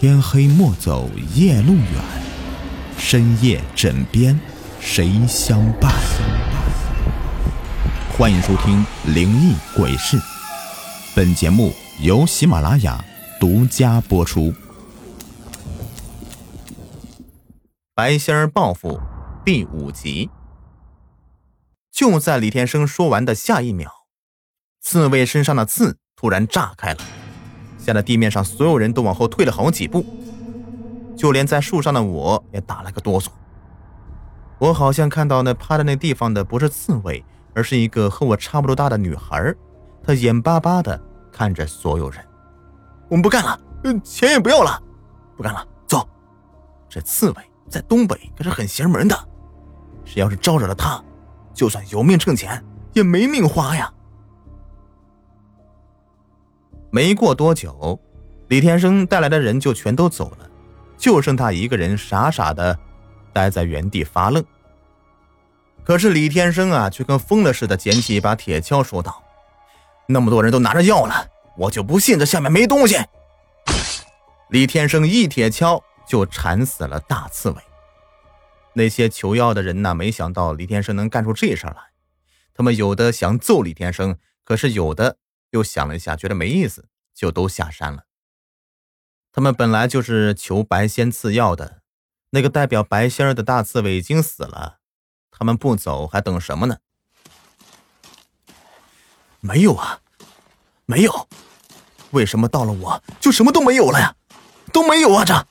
天黑莫走夜路远，深夜枕边谁相伴？欢迎收听《灵异鬼事》，本节目由喜马拉雅独家播出。白仙儿报复第五集。就在李天生说完的下一秒，刺猬身上的刺突然炸开了。吓得地面上所有人都往后退了好几步，就连在树上的我也打了个哆嗦。我好像看到那趴在那地方的不是刺猬，而是一个和我差不多大的女孩，她眼巴巴的看着所有人。我们不干了，嗯钱也不要了，不干了，走。这刺猬在东北可是很邪门的，谁要是招惹了他，就算有命挣钱，也没命花呀。没过多久，李天生带来的人就全都走了，就剩他一个人傻傻的待在原地发愣。可是李天生啊，却跟疯了似的，捡起一把铁锹，说道：“那么多人都拿着药了，我就不信这下面没东西。”李天生一铁锹就铲死了大刺猬。那些求药的人呐，没想到李天生能干出这事来，他们有的想揍李天生，可是有的。又想了一下，觉得没意思，就都下山了。他们本来就是求白仙赐药的，那个代表白仙儿的大刺猬已经死了，他们不走还等什么呢？没有啊，没有，为什么到了我就什么都没有了呀？都没有啊！这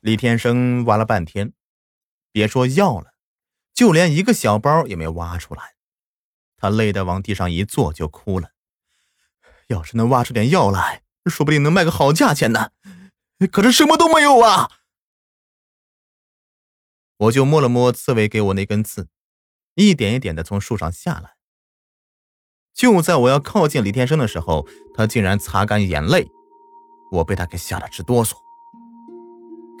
李天生挖了半天，别说药了，就连一个小包也没挖出来。他累得往地上一坐就哭了。要是能挖出点药来，说不定能卖个好价钱呢。可是什么都没有啊！我就摸了摸刺猬给我那根刺，一点一点的从树上下来。就在我要靠近李天生的时候，他竟然擦干眼泪，我被他给吓得直哆嗦。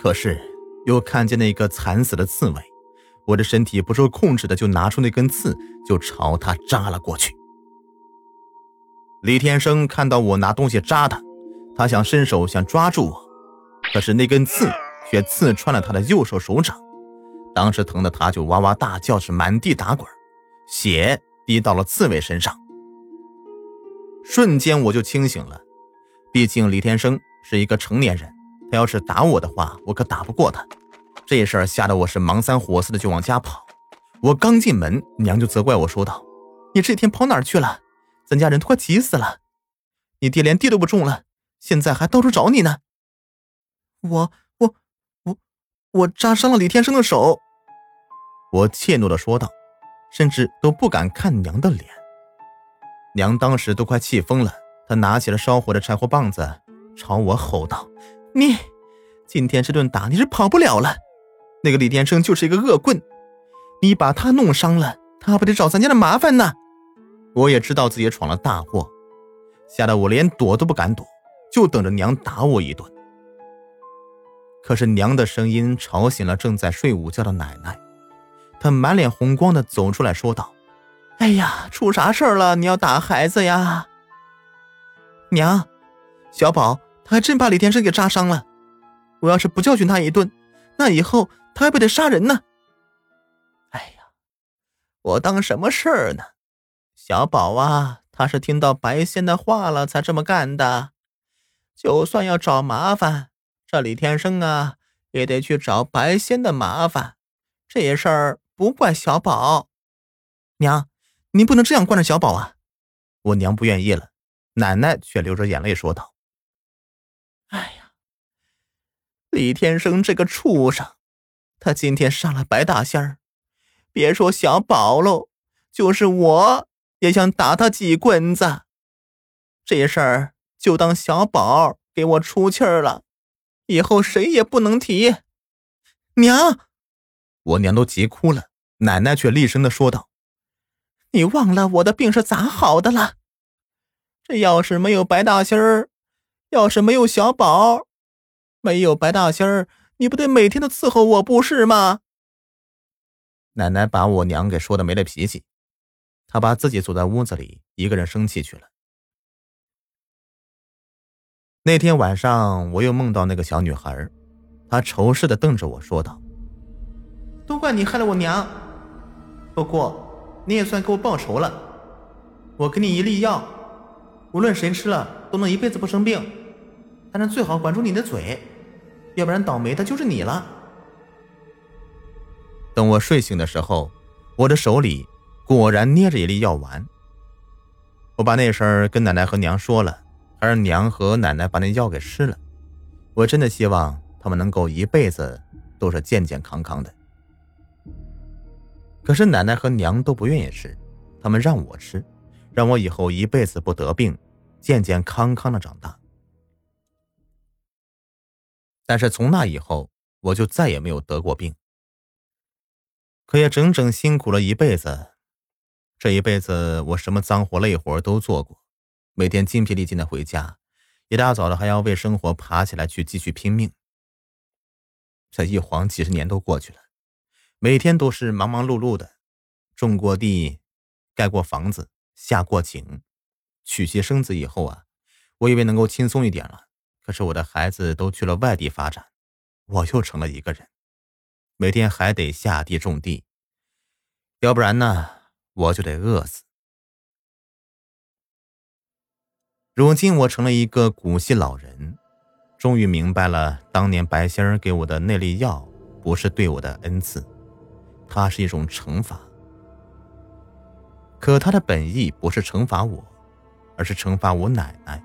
可是又看见那个惨死的刺猬。我的身体不受控制的就拿出那根刺，就朝他扎了过去。李天生看到我拿东西扎他，他想伸手想抓住我，可是那根刺却刺穿了他的右手手掌，当时疼的他就哇哇大叫，是满地打滚，血滴到了刺猬身上。瞬间我就清醒了，毕竟李天生是一个成年人，他要是打我的话，我可打不过他。这事儿吓得我是忙三火四的就往家跑，我刚进门，娘就责怪我说道：“你这天跑哪儿去了？咱家人都快急死了，你爹连地都不种了，现在还到处找你呢。”我我我我扎伤了李天生的手，我怯懦的说道，甚至都不敢看娘的脸。娘当时都快气疯了，她拿起了烧火的柴火棒子，朝我吼道：“你今天这顿打你是跑不了了。”那个李天生就是一个恶棍，你把他弄伤了，他不得找咱家的麻烦呢？我也知道自己闯了大祸，吓得我连躲都不敢躲，就等着娘打我一顿。可是娘的声音吵醒了正在睡午觉的奶奶，她满脸红光的走出来说道：“哎呀，出啥事了？你要打孩子呀？”娘，小宝他还真把李天生给扎伤了，我要是不教训他一顿，那以后……他还不得杀人呢！哎呀，我当什么事儿呢？小宝啊，他是听到白仙的话了才这么干的。就算要找麻烦，这李天生啊，也得去找白仙的麻烦。这事儿不怪小宝。娘，您不能这样惯着小宝啊！我娘不愿意了，奶奶却流着眼泪说道：“哎呀，李天生这个畜生！”他今天杀了白大仙儿，别说小宝喽，就是我也想打他几棍子。这事儿就当小宝给我出气儿了，以后谁也不能提。娘，我娘都急哭了，奶奶却厉声的说道：“你忘了我的病是咋好的了？这要是没有白大仙儿，要是没有小宝，没有白大仙儿。”你不得每天都伺候我不是吗？奶奶把我娘给说的没了脾气，她把自己锁在屋子里，一个人生气去了。那天晚上，我又梦到那个小女孩，她仇视的瞪着我说道：“都怪你害了我娘，不过你也算给我报仇了。我给你一粒药，无论谁吃了都能一辈子不生病，但是最好管住你的嘴，要不然倒霉的就是你了。”等我睡醒的时候，我的手里果然捏着一粒药丸。我把那事儿跟奶奶和娘说了。还让娘和奶奶把那药给吃了，我真的希望他们能够一辈子都是健健康康的。可是奶奶和娘都不愿意吃，他们让我吃，让我以后一辈子不得病，健健康康的长大。但是从那以后，我就再也没有得过病。可也整整辛苦了一辈子，这一辈子我什么脏活累活都做过。每天精疲力尽的回家，一大早的还要为生活爬起来去继续拼命。这一晃几十年都过去了，每天都是忙忙碌碌的，种过地，盖过房子，下过井，娶妻生子以后啊，我以为能够轻松一点了。可是我的孩子都去了外地发展，我又成了一个人，每天还得下地种地，要不然呢，我就得饿死。如今我成了一个古稀老人，终于明白了，当年白仙儿给我的那粒药不是对我的恩赐，它是一种惩罚。可他的本意不是惩罚我，而是惩罚我奶奶，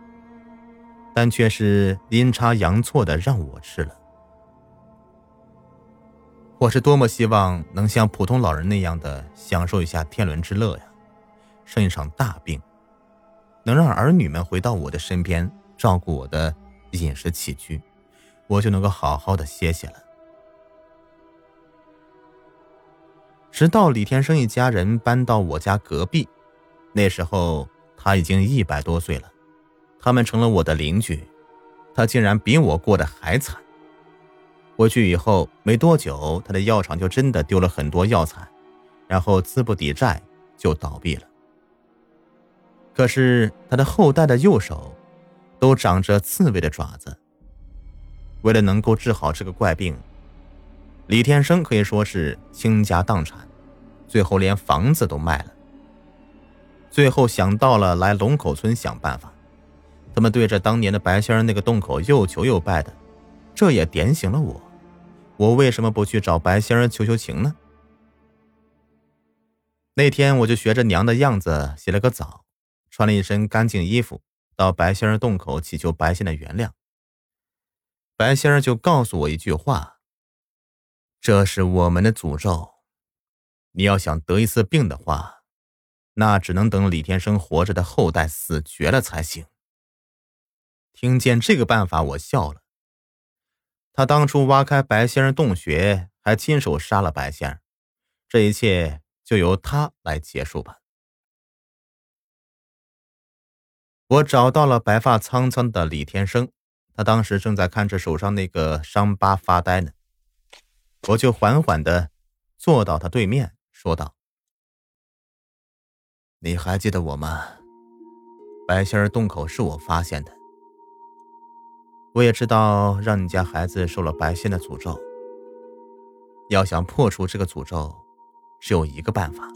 但却是阴差阳错的让我吃了。我是多么希望能像普通老人那样的享受一下天伦之乐呀，生一场大病。能让儿女们回到我的身边，照顾我的饮食起居，我就能够好好的歇歇了。直到李天生一家人搬到我家隔壁，那时候他已经一百多岁了，他们成了我的邻居，他竟然比我过得还惨。回去以后没多久，他的药厂就真的丢了很多药材，然后资不抵债就倒闭了。可是他的后代的右手，都长着刺猬的爪子。为了能够治好这个怪病，李天生可以说是倾家荡产，最后连房子都卖了。最后想到了来龙口村想办法，他们对着当年的白仙儿那个洞口又求又拜的，这也点醒了我。我为什么不去找白仙儿求求情呢？那天我就学着娘的样子洗了个澡。穿了一身干净衣服，到白仙儿洞口祈求白仙的原谅。白仙儿就告诉我一句话：“这是我们的诅咒，你要想得一次病的话，那只能等李天生活着的后代死绝了才行。”听见这个办法，我笑了。他当初挖开白仙儿洞穴，还亲手杀了白仙儿，这一切就由他来结束吧。我找到了白发苍苍的李天生，他当时正在看着手上那个伤疤发呆呢。我就缓缓的坐到他对面，说道：“你还记得我吗？白仙儿洞口是我发现的。我也知道让你家孩子受了白仙的诅咒。要想破除这个诅咒，只有一个办法。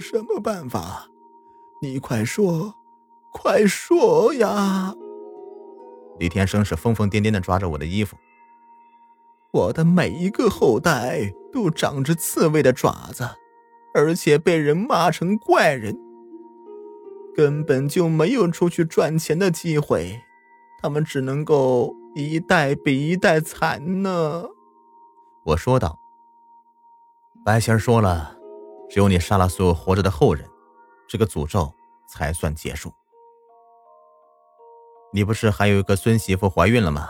什么办法？你快说！”快说呀！李天生是疯疯癫癫的抓着我的衣服。我的每一个后代都长着刺猬的爪子，而且被人骂成怪人，根本就没有出去赚钱的机会，他们只能够一代比一代惨呢。我说道。白仙说了，只有你杀了所有活着的后人，这个诅咒才算结束。你不是还有一个孙媳妇怀孕了吗？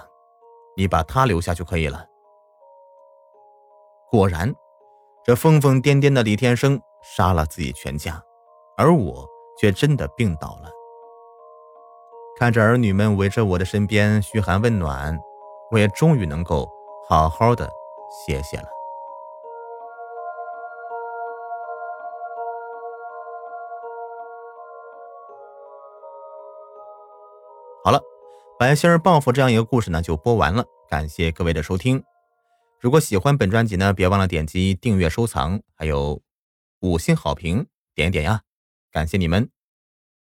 你把她留下就可以了。果然，这疯疯癫癫的李天生杀了自己全家，而我却真的病倒了。看着儿女们围着我的身边嘘寒问暖，我也终于能够好好的歇歇了。好了，白仙儿报复这样一个故事呢，就播完了。感谢各位的收听。如果喜欢本专辑呢，别忘了点击订阅、收藏，还有五星好评，点点呀！感谢你们。